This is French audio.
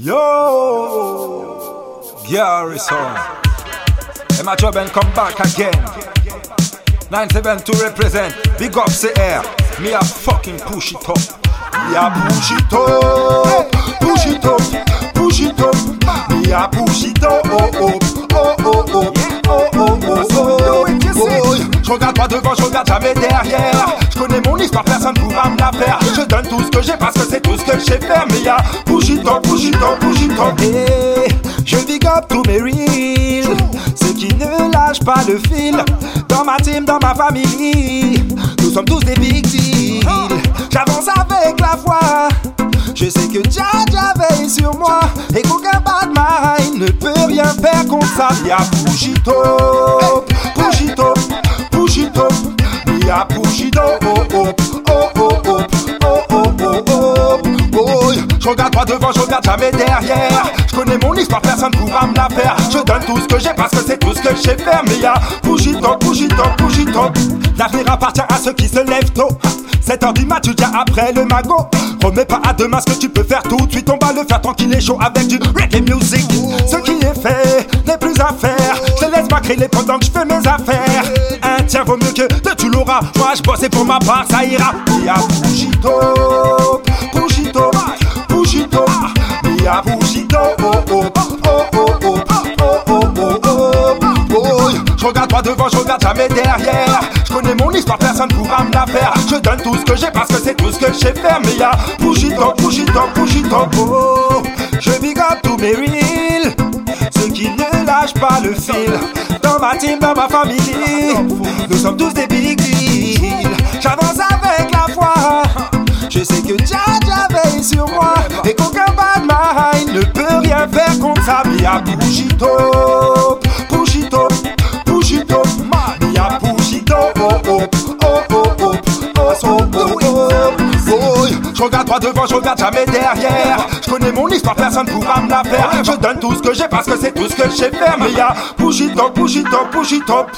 Yo, Garrison. And my job and come back again. 972 represent. Big up CR. Eh, me a fucking push it up. Me a push it up. Devant, je regarde jamais derrière. Je connais mon histoire, personne pourra me la faire. Je donne tout ce que j'ai parce que c'est tout ce que je sais faire. Mais y'a it up, push it up. Et je big up tous mes reels Ceux qui ne lâchent pas le fil Dans ma team, dans ma famille Nous sommes tous des big deals J'avance avec la foi Je sais que Jah Jah veille sur moi Et qu'aucun bad mind ne peut rien faire contre ça Y'a push it je regarde pas devant, je regarde jamais derrière. Je connais mon histoire, personne pourra me la faire. Je donne tout ce que j'ai parce que c'est tout ce que je sais faire. Mais y'a up, push it up. L'avenir appartient à ceux qui se lèvent tôt. 7 heures du mat, tu viens après le magot. Remets pas à demain ce que tu peux faire tout de suite. On va le faire tranquille et chaud avec du reggae music. Ce qui est fait n'est plus à faire. Je laisse pas créer pendant que je fais mes affaires. Un tien vaut mieux que de tu l'auras. Moi je bosse et pour ma part ça ira. Y'a push it je regarde pas devant, je regarde jamais derrière. Je connais mon histoire, personne pourra me la faire. Je donne tout ce que j'ai parce que c'est tout ce que je sais faire. Mais y'a push it up, je big tous mes reels. Ceux qui ne lâchent pas le fil. Dans ma team, dans ma famille. Nous sommes tous des big deals. J'avance avec la foi. Je sais que Jah Jah veille sur moi. Et qu'aucun bad mind ne peut rien faire contre ça. Mais y'a push je regarde pas devant, je regarde jamais derrière. Je connais mon histoire, personne pourra me la faire. Je donne tout ce que j'ai parce que c'est tout ce que je sais. Mais y'a push it up, push it up.